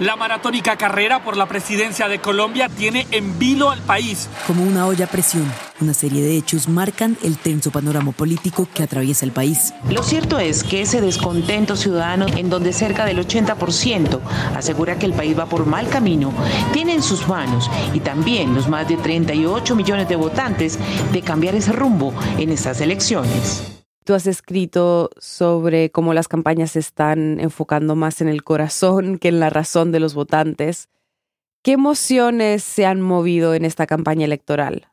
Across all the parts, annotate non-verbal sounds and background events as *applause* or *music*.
La maratónica carrera por la presidencia de Colombia tiene en vilo al país. Como una olla a presión, una serie de hechos marcan el tenso panorama político que atraviesa el país. Lo cierto es que ese descontento ciudadano, en donde cerca del 80% asegura que el país va por mal camino, tiene en sus manos y también los más de 38 millones de votantes de cambiar ese rumbo en estas elecciones. Tú has escrito sobre cómo las campañas se están enfocando más en el corazón *laughs* que en la razón de los votantes. ¿Qué emociones se han movido en esta campaña electoral?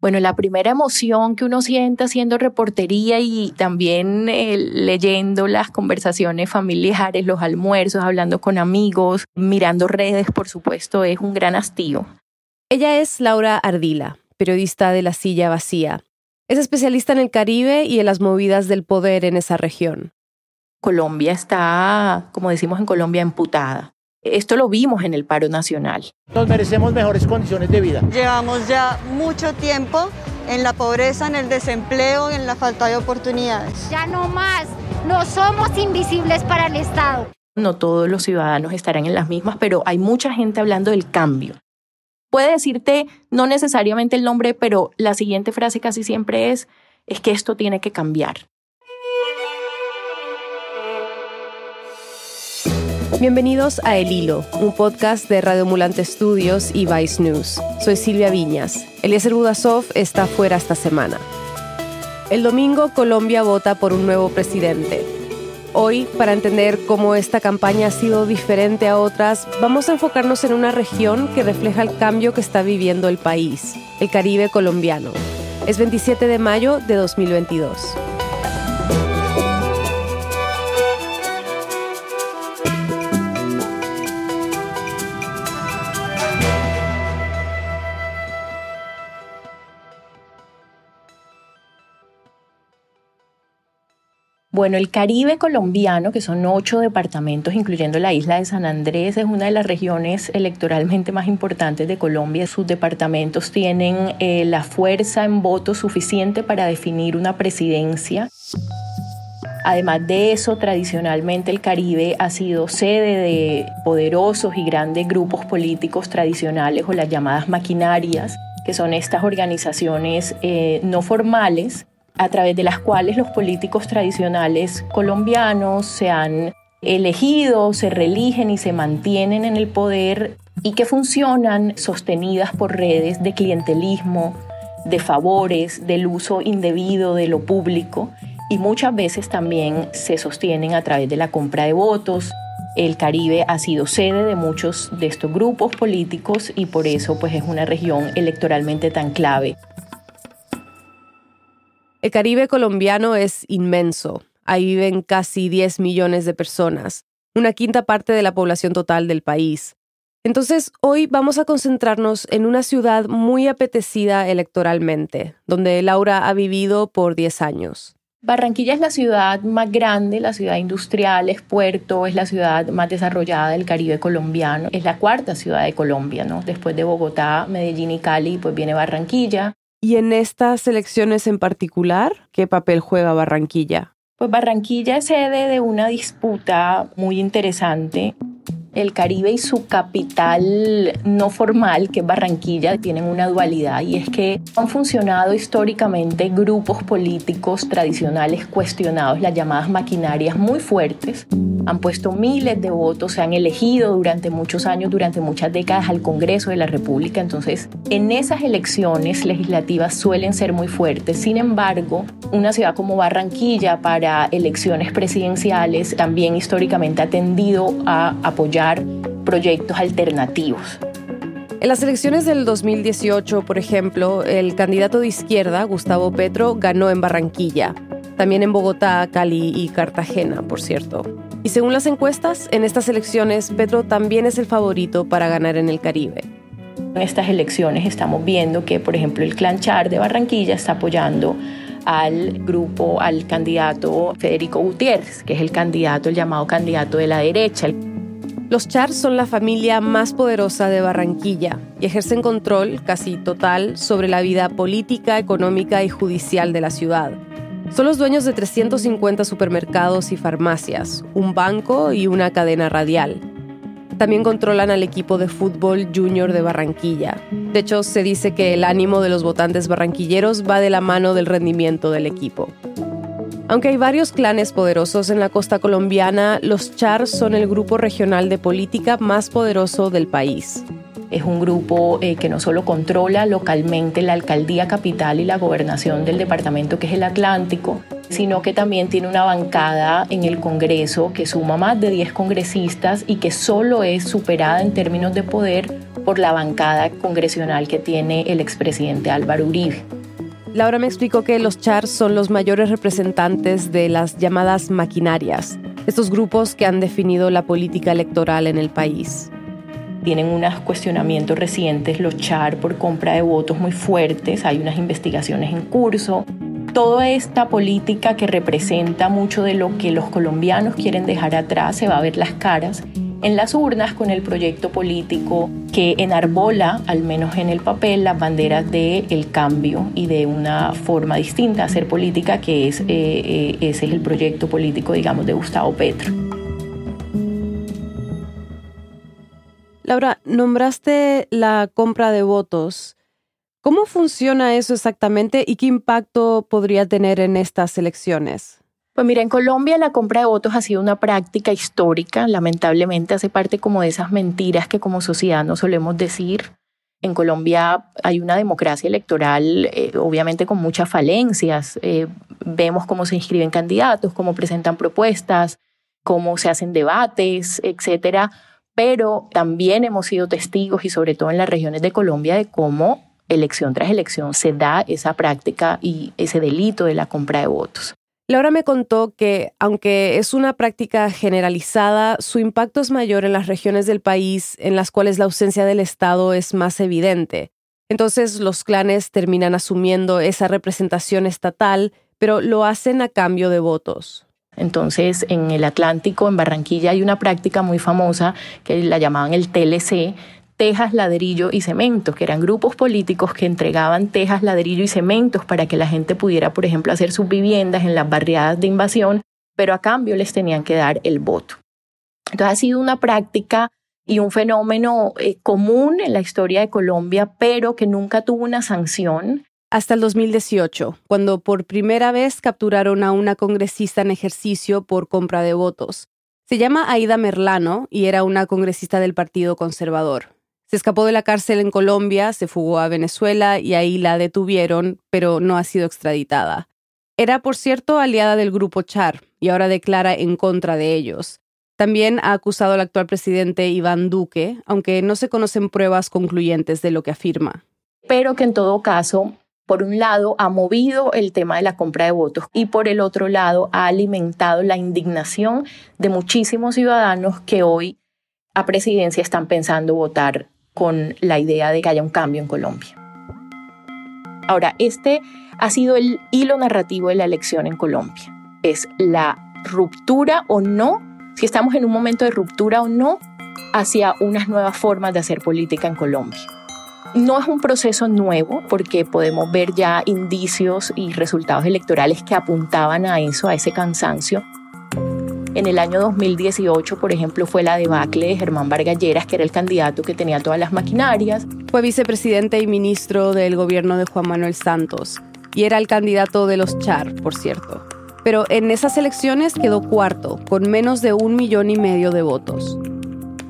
Bueno, la primera emoción que uno siente haciendo reportería y también eh, leyendo las conversaciones familiares, los almuerzos, hablando con amigos, mirando redes, por supuesto, es un gran hastío. Ella es Laura Ardila, periodista de La Silla Vacía. Es especialista en el Caribe y en las movidas del poder en esa región. Colombia está, como decimos en Colombia, emputada. Esto lo vimos en el paro nacional. Nos merecemos mejores condiciones de vida. Llevamos ya mucho tiempo en la pobreza, en el desempleo, en la falta de oportunidades. Ya no más, no somos invisibles para el Estado. No todos los ciudadanos estarán en las mismas, pero hay mucha gente hablando del cambio puede decirte no necesariamente el nombre, pero la siguiente frase casi siempre es, es que esto tiene que cambiar. Bienvenidos a El Hilo, un podcast de Radio Mulante Studios y Vice News. Soy Silvia Viñas. Eliezer Budasov está fuera esta semana. El domingo Colombia vota por un nuevo presidente, Hoy, para entender cómo esta campaña ha sido diferente a otras, vamos a enfocarnos en una región que refleja el cambio que está viviendo el país, el Caribe colombiano. Es 27 de mayo de 2022. Bueno, el Caribe colombiano, que son ocho departamentos, incluyendo la isla de San Andrés, es una de las regiones electoralmente más importantes de Colombia. Sus departamentos tienen eh, la fuerza en voto suficiente para definir una presidencia. Además de eso, tradicionalmente el Caribe ha sido sede de poderosos y grandes grupos políticos tradicionales o las llamadas maquinarias, que son estas organizaciones eh, no formales a través de las cuales los políticos tradicionales colombianos se han elegido, se religen y se mantienen en el poder y que funcionan sostenidas por redes de clientelismo, de favores, del uso indebido de lo público y muchas veces también se sostienen a través de la compra de votos. El Caribe ha sido sede de muchos de estos grupos políticos y por eso pues es una región electoralmente tan clave el Caribe colombiano es inmenso. Ahí viven casi 10 millones de personas, una quinta parte de la población total del país. Entonces, hoy vamos a concentrarnos en una ciudad muy apetecida electoralmente, donde Laura ha vivido por 10 años. Barranquilla es la ciudad más grande, la ciudad industrial, es puerto, es la ciudad más desarrollada del Caribe colombiano, es la cuarta ciudad de Colombia, ¿no? Después de Bogotá, Medellín y Cali, pues viene Barranquilla. Y en estas elecciones en particular, ¿qué papel juega Barranquilla? Pues Barranquilla es sede de una disputa muy interesante el Caribe y su capital no formal, que es Barranquilla, tienen una dualidad y es que han funcionado históricamente grupos políticos tradicionales cuestionados, las llamadas maquinarias muy fuertes. Han puesto miles de votos, se han elegido durante muchos años, durante muchas décadas al Congreso de la República. Entonces, en esas elecciones legislativas suelen ser muy fuertes. Sin embargo, una ciudad como Barranquilla para elecciones presidenciales también históricamente ha tendido a apoyar proyectos alternativos. En las elecciones del 2018, por ejemplo, el candidato de izquierda, Gustavo Petro, ganó en Barranquilla, también en Bogotá, Cali y Cartagena, por cierto. Y según las encuestas, en estas elecciones Petro también es el favorito para ganar en el Caribe. En estas elecciones estamos viendo que, por ejemplo, el Clan Char de Barranquilla está apoyando al grupo, al candidato Federico Gutiérrez, que es el candidato, el llamado candidato de la derecha. Los Char son la familia más poderosa de Barranquilla y ejercen control casi total sobre la vida política, económica y judicial de la ciudad. Son los dueños de 350 supermercados y farmacias, un banco y una cadena radial. también controlan al equipo de fútbol junior de Barranquilla. De hecho, se dice que el ánimo de los votantes barranquilleros va de la mano del rendimiento del equipo. Aunque hay varios clanes poderosos en la costa colombiana, los Char son el grupo regional de política más poderoso del país. Es un grupo eh, que no solo controla localmente la alcaldía capital y la gobernación del departamento que es el Atlántico, sino que también tiene una bancada en el Congreso que suma más de 10 congresistas y que solo es superada en términos de poder por la bancada congresional que tiene el expresidente Álvaro Uribe. Laura me explicó que los chars son los mayores representantes de las llamadas maquinarias, estos grupos que han definido la política electoral en el país tienen unos cuestionamientos recientes, los char por compra de votos muy fuertes, hay unas investigaciones en curso. Toda esta política que representa mucho de lo que los colombianos quieren dejar atrás, se va a ver las caras en las urnas con el proyecto político que enarbola, al menos en el papel, las banderas del el cambio y de una forma distinta de hacer política, que es, eh, eh, ese es el proyecto político, digamos, de Gustavo Petro. Laura, nombraste la compra de votos. ¿Cómo funciona eso exactamente y qué impacto podría tener en estas elecciones? Pues mira, en Colombia la compra de votos ha sido una práctica histórica, lamentablemente hace parte como de esas mentiras que como sociedad no solemos decir. En Colombia hay una democracia electoral, eh, obviamente con muchas falencias. Eh, vemos cómo se inscriben candidatos, cómo presentan propuestas, cómo se hacen debates, etcétera pero también hemos sido testigos y sobre todo en las regiones de Colombia de cómo elección tras elección se da esa práctica y ese delito de la compra de votos. Laura me contó que, aunque es una práctica generalizada, su impacto es mayor en las regiones del país en las cuales la ausencia del Estado es más evidente. Entonces los clanes terminan asumiendo esa representación estatal, pero lo hacen a cambio de votos. Entonces, en el Atlántico, en Barranquilla, hay una práctica muy famosa que la llamaban el TLC, tejas, ladrillo y cemento, que eran grupos políticos que entregaban tejas, ladrillo y cementos para que la gente pudiera, por ejemplo, hacer sus viviendas en las barriadas de invasión, pero a cambio les tenían que dar el voto. Entonces ha sido una práctica y un fenómeno eh, común en la historia de Colombia, pero que nunca tuvo una sanción hasta el 2018, cuando por primera vez capturaron a una congresista en ejercicio por compra de votos. Se llama Aida Merlano y era una congresista del Partido Conservador. Se escapó de la cárcel en Colombia, se fugó a Venezuela y ahí la detuvieron, pero no ha sido extraditada. Era, por cierto, aliada del grupo Char y ahora declara en contra de ellos. También ha acusado al actual presidente Iván Duque, aunque no se conocen pruebas concluyentes de lo que afirma. Pero que en todo caso por un lado, ha movido el tema de la compra de votos y por el otro lado, ha alimentado la indignación de muchísimos ciudadanos que hoy a presidencia están pensando votar con la idea de que haya un cambio en Colombia. Ahora, este ha sido el hilo narrativo de la elección en Colombia. Es la ruptura o no, si estamos en un momento de ruptura o no, hacia unas nuevas formas de hacer política en Colombia. No es un proceso nuevo porque podemos ver ya indicios y resultados electorales que apuntaban a eso, a ese cansancio. En el año 2018, por ejemplo, fue la debacle de Germán Vargas Lleras, que era el candidato que tenía todas las maquinarias. Fue vicepresidente y ministro del gobierno de Juan Manuel Santos y era el candidato de los Char, por cierto. Pero en esas elecciones quedó cuarto, con menos de un millón y medio de votos.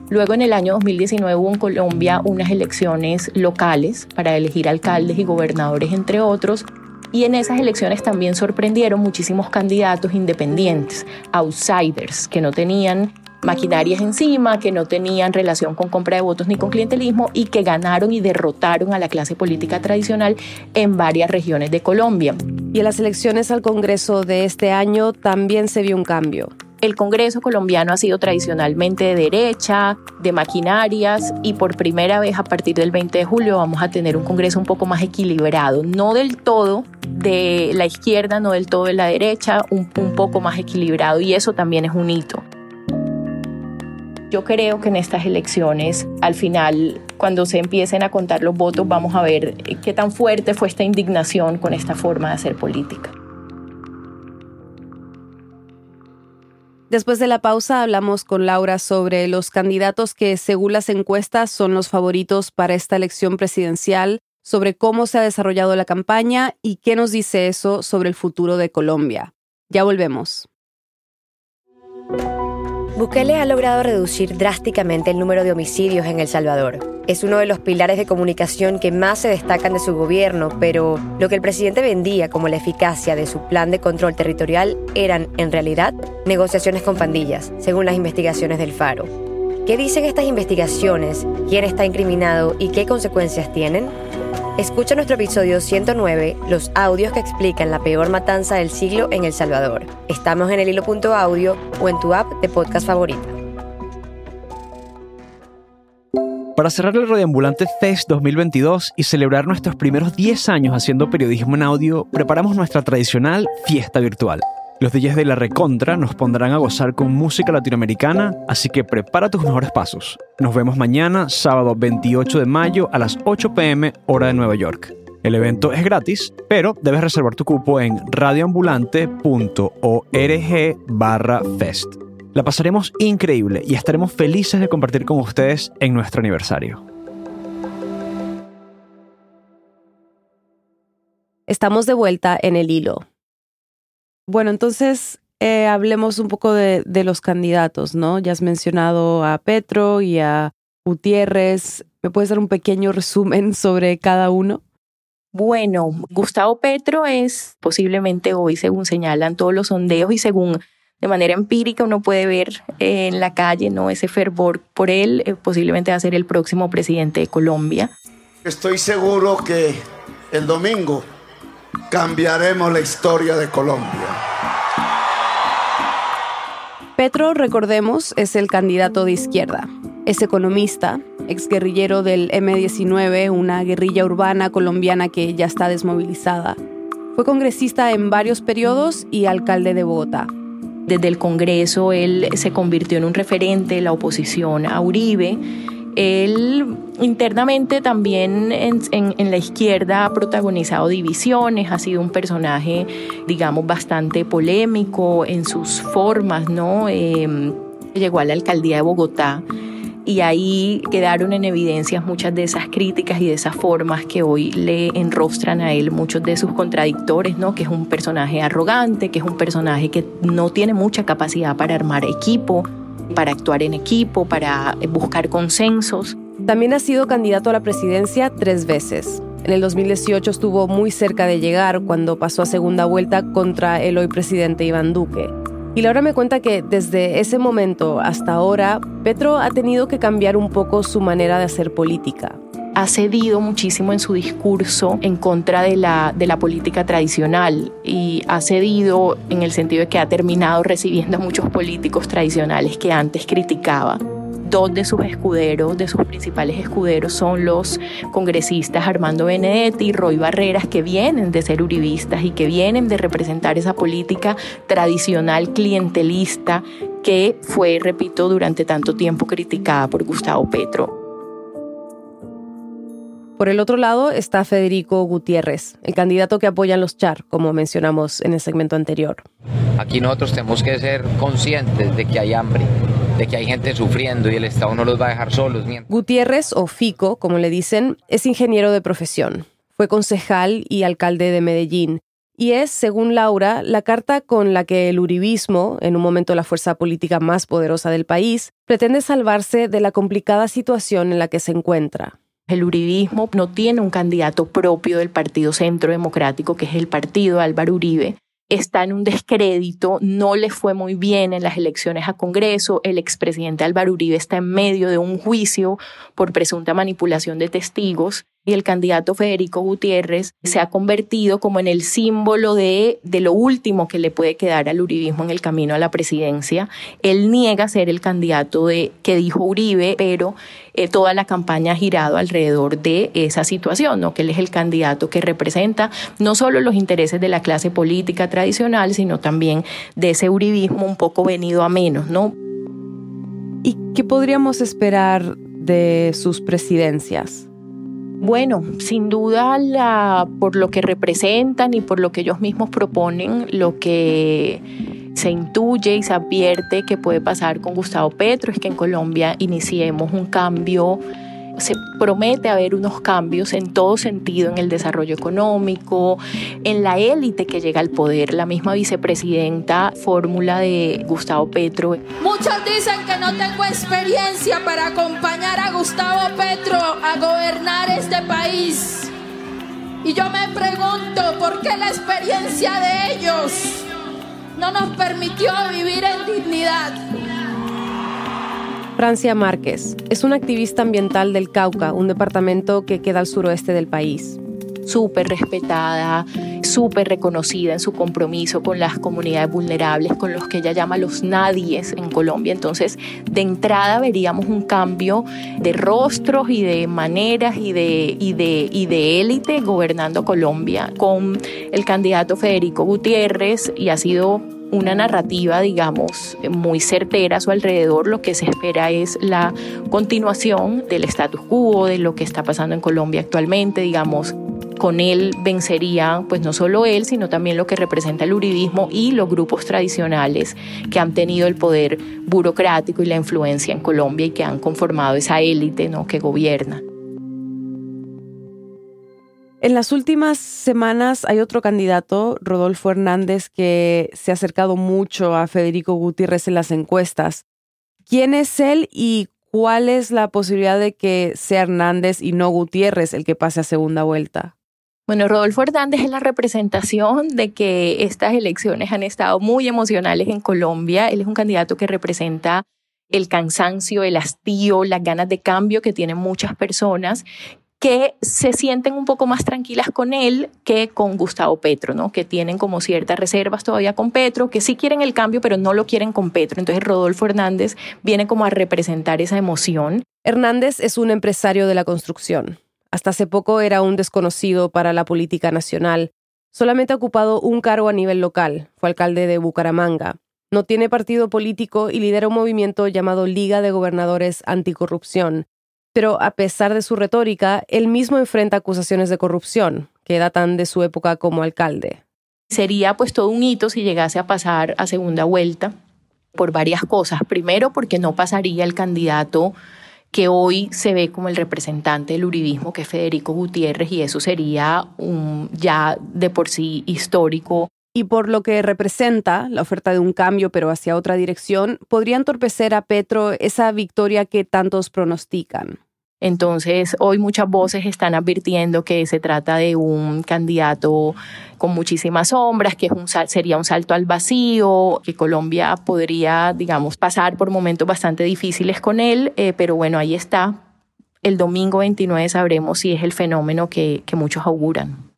Luego en el año 2019 hubo en Colombia unas elecciones locales para elegir alcaldes y gobernadores, entre otros. Y en esas elecciones también sorprendieron muchísimos candidatos independientes, outsiders, que no tenían maquinarias encima, que no tenían relación con compra de votos ni con clientelismo y que ganaron y derrotaron a la clase política tradicional en varias regiones de Colombia. Y en las elecciones al Congreso de este año también se vio un cambio. El Congreso colombiano ha sido tradicionalmente de derecha, de maquinarias y por primera vez a partir del 20 de julio vamos a tener un Congreso un poco más equilibrado, no del todo de la izquierda, no del todo de la derecha, un, poco más equilibrado y eso también es un hito. Yo creo que en estas elecciones, al final, cuando se empiecen a contar los votos, vamos a ver qué tan fuerte fue esta indignación con esta forma de hacer política. Después de la pausa hablamos con Laura sobre los candidatos que según las encuestas son los favoritos para esta elección presidencial, sobre cómo se ha desarrollado la campaña y qué nos dice eso sobre el futuro de Colombia. Ya volvemos. Bukele ha logrado reducir drásticamente el número de homicidios en El Salvador. Es uno de los pilares de comunicación que más se destacan de su gobierno, pero lo que el presidente vendía como la eficacia de su plan de control territorial eran, en realidad, negociaciones con pandillas, según las investigaciones del Faro. ¿Qué dicen estas investigaciones? ¿Quién está incriminado y qué consecuencias tienen? Escucha nuestro episodio 109, los audios que explican la peor matanza del siglo en El Salvador. Estamos en el hilo.audio o en tu app de podcast favorita. Para cerrar el Radioambulante Fest 2022 y celebrar nuestros primeros 10 años haciendo periodismo en audio, preparamos nuestra tradicional fiesta virtual. Los DJs de la Recontra nos pondrán a gozar con música latinoamericana, así que prepara tus mejores pasos. Nos vemos mañana, sábado 28 de mayo a las 8 pm hora de Nueva York. El evento es gratis, pero debes reservar tu cupo en radioambulante.org barra fest. La pasaremos increíble y estaremos felices de compartir con ustedes en nuestro aniversario. Estamos de vuelta en el hilo. Bueno, entonces eh, hablemos un poco de, los candidatos, ¿no? Ya has mencionado a Petro y a Gutiérrez. ¿Me puedes dar un pequeño resumen *laughs* sobre cada uno? Bueno, Gustavo Petro es posiblemente hoy, según señalan todos los sondeos y según de manera empírica uno puede ver en la calle no ese fervor por él, eh, posiblemente va a ser el próximo presidente de Colombia. Estoy seguro que el domingo cambiaremos la historia de Colombia. Petro, recordemos, es el candidato de izquierda. Es economista, exguerrillero del M-19, una guerrilla urbana colombiana que ya está desmovilizada. Fue congresista en varios periodos y alcalde de Bogotá. Desde el Congreso él se convirtió en un referente de la oposición a Uribe él internamente también en, la izquierda ha protagonizado divisiones, ha sido un personaje, digamos, bastante polémico en sus formas, ¿no? Em, llegó a la alcaldía de Bogotá y ahí quedaron en evidencia muchas de esas críticas y de esas formas que hoy le enrostran a él muchos de sus contradictores, ¿no? Que es un personaje arrogante, que es un personaje que no tiene mucha capacidad para armar equipo para actuar en equipo, para buscar consensos. También ha sido candidato a la presidencia tres veces. En el 2018 estuvo muy cerca de llegar cuando pasó a segunda vuelta contra el hoy presidente Iván Duque. Y Laura me cuenta que desde ese momento hasta ahora, Petro ha tenido que cambiar un poco su manera de hacer política ha cedido muchísimo en su discurso en contra de la, de la política tradicional y ha cedido en el sentido de que ha terminado recibiendo a *laughs* muchos políticos tradicionales que antes criticaba dos de sus escuderos, de sus principales escuderos, son los congresistas Armando Benedetti y Roy Barreras, que vienen de ser uribistas y que vienen de representar esa política tradicional clientelista que fue, repito, durante tanto tiempo criticada por Gustavo Petro. Por el otro lado está Federico Gutiérrez, el candidato que apoyan los Char, como mencionamos en el segmento anterior. Aquí nosotros tenemos que ser conscientes de que hay hambre, de que hay gente sufriendo y el Estado no los va a dejar solos. Gutiérrez, o Fico, como le dicen, es ingeniero de profesión. Fue concejal y alcalde de Medellín. Y es, según Laura, la carta con la que el uribismo, en un momento la fuerza política más poderosa del país, pretende salvarse de la complicada situación en la que se encuentra. El uribismo no tiene un candidato propio del Partido Centro Democrático, que es el partido Álvaro Uribe. Está en un descrédito, no le fue muy bien en las elecciones a Congreso. El expresidente Álvaro Uribe está en medio de un juicio por presunta manipulación de testigos y el candidato Federico Gutiérrez se ha convertido como en el símbolo de, de lo último que le puede quedar al uribismo en el camino a la presidencia. Él niega ser el candidato de, que dijo Uribe, pero eh, toda la campaña ha girado alrededor de esa situación, ¿no? que él es el candidato que representa no solo los intereses de la clase política tradicional, sino también de ese uribismo un poco venido a menos. ¿no? ¿Y qué podríamos esperar de sus presidencias? Bueno, sin duda la, por lo que representan y por lo que ellos mismos proponen, lo que se intuye y se advierte que puede pasar con Gustavo Petro es que en Colombia iniciemos un cambio se promete haber unos cambios en todo sentido, en el desarrollo económico, en la élite que llega al poder. La misma vicepresidenta fórmula de Gustavo Petro. Muchos dicen que no tengo experiencia para acompañar a Gustavo Petro a gobernar este país. Y yo me pregunto por qué la experiencia de ellos no nos permitió vivir en dignidad. Francia Márquez es una activista ambiental del Cauca, un departamento que queda al suroeste del país. Súper respetada, súper reconocida en su compromiso con las comunidades vulnerables, con los que ella llama los nadies en Colombia. Entonces, de entrada veríamos un cambio de rostros y de maneras y de, y de, y de élite gobernando Colombia con el candidato Federico Gutiérrez y ha sido una narrativa, digamos, muy certera a su alrededor, lo que se espera es la continuación del status quo, de lo que está pasando en Colombia actualmente, digamos, con él vencería, pues no solo él, sino también lo que representa el uribismo y los grupos tradicionales que han tenido el poder burocrático y la influencia en Colombia y que han conformado esa élite ¿no? que gobierna. En las últimas semanas hay otro candidato, Rodolfo Hernández, que se ha acercado mucho a Federico Gutiérrez en las encuestas. ¿Quién es él y cuál es la posibilidad de que sea Hernández y no Gutiérrez el que pase a segunda vuelta? Bueno, Rodolfo Hernández es la representación de que estas elecciones han estado muy emocionales en Colombia. Él es un candidato que representa el cansancio, el hastío, las ganas de cambio que tienen muchas personas que se sienten un poco más tranquilas con él que con Gustavo Petro, ¿no? Que tienen como ciertas reservas todavía con Petro, que sí quieren el cambio, pero no lo quieren con Petro. Entonces Rodolfo Hernández viene como a representar esa emoción. Hernández es un empresario de la construcción. Hasta hace poco era un desconocido para la política nacional. Solamente ha ocupado un cargo a nivel local. Fue alcalde de Bucaramanga. No tiene partido político y lidera un movimiento llamado Liga de Gobernadores Anticorrupción pero a pesar de su retórica, él mismo enfrenta acusaciones de corrupción que datan de su época como alcalde. Sería pues todo un hito si llegase a pasar a segunda vuelta por varias cosas. Primero, porque no pasaría el candidato que hoy se ve como el representante del uribismo, que es Federico Gutiérrez, y eso sería un ya de por sí histórico y por lo que representa la oferta de un cambio pero hacia otra dirección, podría entorpecer a Petro esa victoria que tantos pronostican. Entonces, hoy muchas voces están advirtiendo que se trata de un candidato con muchísimas sombras, que es un, sería un salto al vacío, que Colombia podría, digamos, pasar por momentos bastante difíciles con él, eh, pero bueno, ahí está. El domingo 29 sabremos si es el fenómeno que muchos auguran.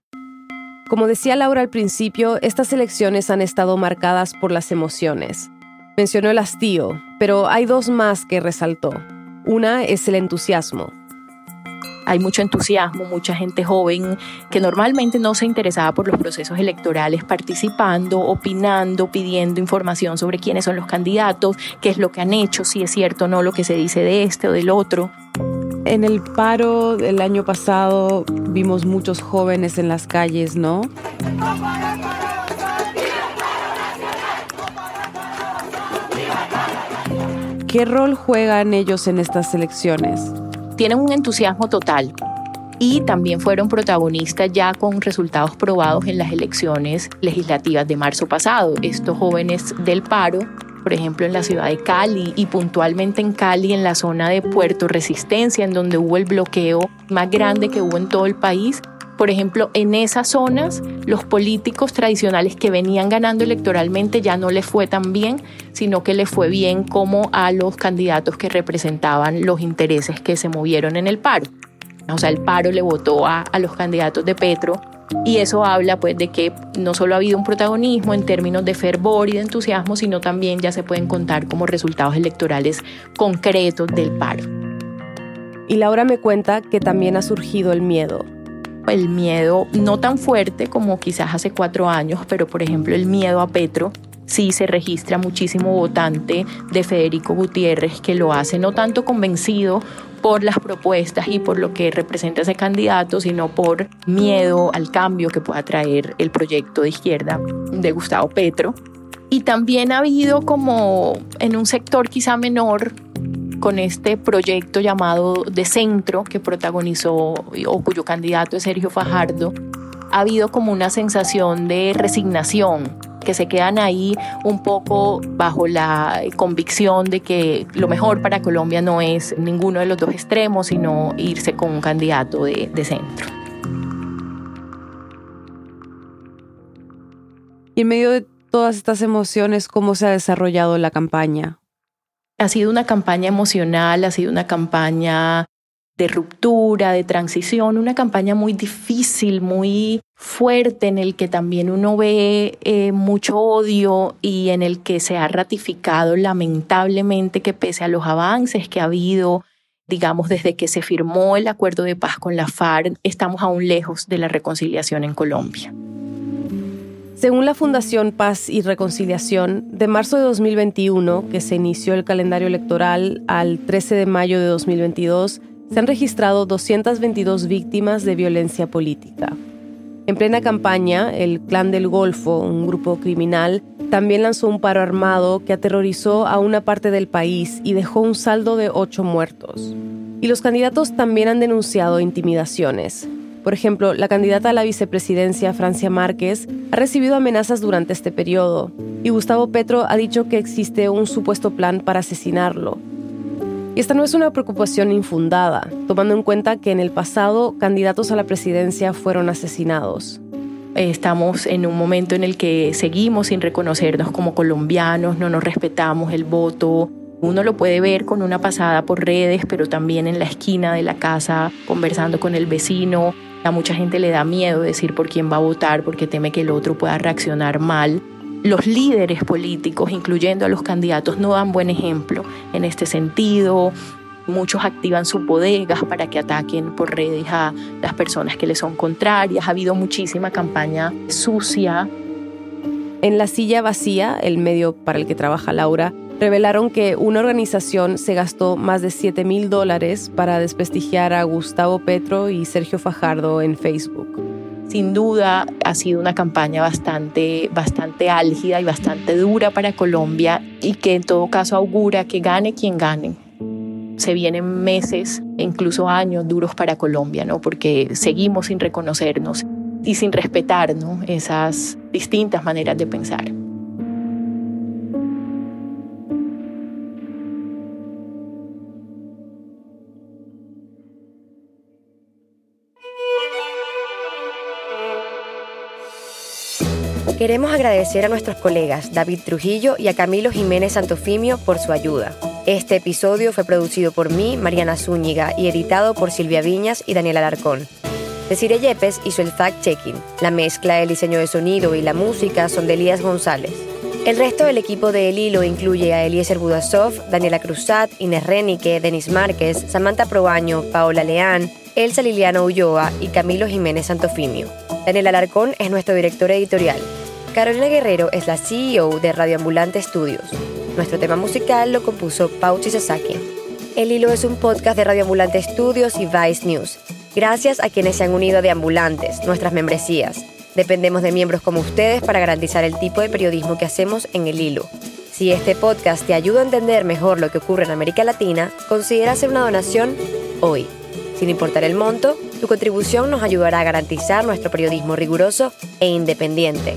Como decía Laura al principio, estas elecciones han estado marcadas por las emociones. Mencionó el hastío, pero hay dos más que resaltó. Una es el entusiasmo. Hay mucho entusiasmo, mucha gente joven que normalmente no se interesaba por los procesos electorales, participando, opinando, pidiendo información sobre quiénes son los candidatos, qué es lo que han hecho, si es cierto o no lo que se dice de este o del otro. En el paro del año pasado vimos muchos jóvenes en las calles, ¿no? ¿Qué rol juegan ellos en estas elecciones? Tienen un entusiasmo total y también fueron protagonistas ya con resultados probados en las elecciones legislativas de marzo pasado. Estos jóvenes del paro por ejemplo en la ciudad de Cali y puntualmente en Cali, en la zona de Puerto Resistencia, en donde hubo el bloqueo más grande que hubo en todo el país. Por ejemplo, en esas zonas, los políticos tradicionales que venían ganando electoralmente ya no les fue tan bien, sino que les fue bien como a los candidatos que representaban los intereses que se movieron en el paro. O sea, el paro le votó a, a los candidatos de Petro y eso habla pues de que no solo ha habido un protagonismo en términos de fervor y de entusiasmo, sino también ya se pueden contar como resultados electorales concretos del paro. Y Laura me cuenta que también ha surgido el miedo. El miedo no tan fuerte como quizás hace cuatro años, pero por ejemplo el miedo a Petro, sí se registra muchísimo votante de Federico Gutiérrez que lo hace no tanto convencido por las propuestas y por lo que representa ese candidato, sino por miedo al cambio que pueda traer el proyecto de izquierda de Gustavo Petro. Y también ha habido como en un sector quizá menor con este proyecto llamado de centro que protagonizó o cuyo candidato es Sergio Fajardo, ha habido como una sensación de resignación que se quedan ahí un poco bajo la convicción de que lo mejor para Colombia no es ninguno de los dos extremos, sino irse con un candidato de, de centro. Y en medio de todas estas emociones, ¿cómo se ha desarrollado la campaña? Ha sido una campaña emocional, ha sido una campaña de ruptura, de transición, una campaña muy difícil, muy fuerte, en el que también uno ve eh, mucho odio y en el que se ha ratificado lamentablemente que pese a los avances que ha habido, digamos, desde que se firmó el acuerdo de paz con la FARC, estamos aún lejos de la reconciliación en Colombia. Según la Fundación Paz y Reconciliación, de marzo de 2021, que se inició el calendario electoral, al 13 de mayo de 2022, se han registrado 222 víctimas de violencia política. En plena campaña, el Clan del Golfo, un grupo criminal, también lanzó un paro armado que aterrorizó a una parte del país y dejó un saldo de ocho muertos. Y los candidatos también han denunciado intimidaciones. Por ejemplo, la candidata a la vicepresidencia, Francia Márquez, ha recibido amenazas durante este periodo, y Gustavo Petro ha dicho que existe un supuesto plan para asesinarlo. Y esta no es una preocupación infundada, tomando en cuenta que en el pasado candidatos a la presidencia fueron asesinados. Estamos en un momento en el que seguimos sin reconocernos como colombianos, no nos respetamos el voto. Uno lo puede ver con una pasada por redes, pero también en la esquina de la casa, conversando con el vecino. A mucha gente le da miedo decir por quién va a votar porque teme que el otro pueda reaccionar mal los líderes políticos, incluyendo a los candidatos, no dan buen ejemplo en este sentido. Muchos activan sus bodegas para que ataquen por redes a las personas que les son contrarias. Ha habido muchísima campaña sucia. En la silla vacía, el medio para el que trabaja Laura, revelaron que una organización se gastó más de 7 mil dólares para desprestigiar a Gustavo Petro y Sergio Fajardo en Facebook. Sin duda ha sido una campaña bastante, bastante álgida y bastante dura para Colombia y que en todo caso augura que gane quien gane. Se vienen meses incluso años duros para Colombia, ¿no? porque seguimos sin reconocernos y sin respetar esas distintas maneras de pensar. Queremos agradecer a nuestros colegas David Trujillo y a Camilo Jiménez Santofimio por su ayuda. Este episodio fue producido por mí, Mariana Zúñiga, y editado por Silvia Viñas y Daniel Alarcón. Desire Yepes hizo el fact-checking. La mezcla, el diseño de sonido y la música son de Elías González. El resto del equipo de El Hilo incluye a Eliezer Budasov, Daniela Cruzat, Inés Renique, Denis Márquez, Samantha Proaño, Paola Leán, Elsa Liliana Ulloa y Camilo Jiménez Santofimio. Daniel Alarcón es nuestro director editorial. Carolina Guerrero es la CEO de Radioambulante Studios. Nuestro tema musical lo compuso Pauchi Sasaki. El Hilo es un podcast de Radioambulante Studios y Vice News. Gracias a quienes se han unido a Deambulantes, nuestras membresías. Dependemos de miembros como ustedes para garantizar el tipo de periodismo que hacemos en El Hilo. Si este podcast te ayuda a entender mejor lo que ocurre en América Latina, considera hacer una donación hoy. Sin importar el monto, tu contribución nos ayudará a garantizar nuestro periodismo riguroso e independiente.